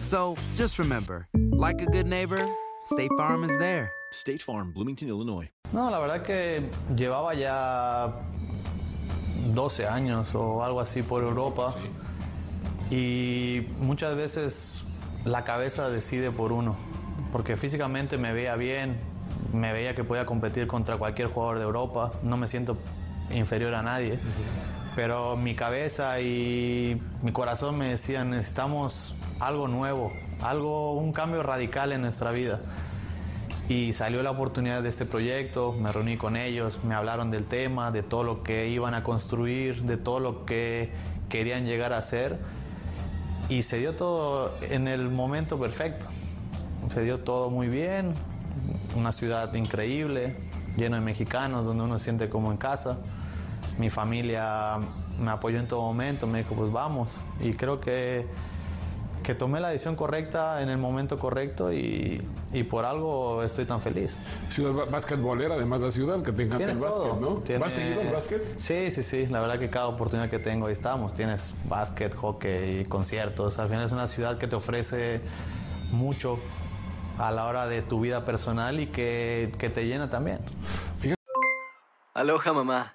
So just remember, like a good neighbor, State Farm is there. State Farm, Bloomington, Illinois. No, la verdad que llevaba ya 12 años o algo así por Europa y muchas veces la cabeza decide por uno, porque físicamente me veía bien, me veía que podía competir contra cualquier jugador de Europa, no me siento inferior a nadie, pero mi cabeza y mi corazón me decían necesitamos algo nuevo, algo, un cambio radical en nuestra vida. Y salió la oportunidad de este proyecto, me reuní con ellos, me hablaron del tema, de todo lo que iban a construir, de todo lo que querían llegar a hacer. Y se dio todo en el momento perfecto. Se dio todo muy bien, una ciudad increíble, lleno de mexicanos, donde uno se siente como en casa. Mi familia me apoyó en todo momento, me dijo, pues vamos. Y creo que que tomé la decisión correcta en el momento correcto y, y por algo estoy tan feliz. Ciudad ba- basquetbolera, además de la ciudad, que te encanta el básquet, todo. ¿no? Tienes- ¿Vas seguido al básquet? Sí, sí, sí. La verdad que cada oportunidad que tengo ahí estamos. Tienes básquet, hockey, conciertos. Al final es una ciudad que te ofrece mucho a la hora de tu vida personal y que, que te llena también. Aloha mamá,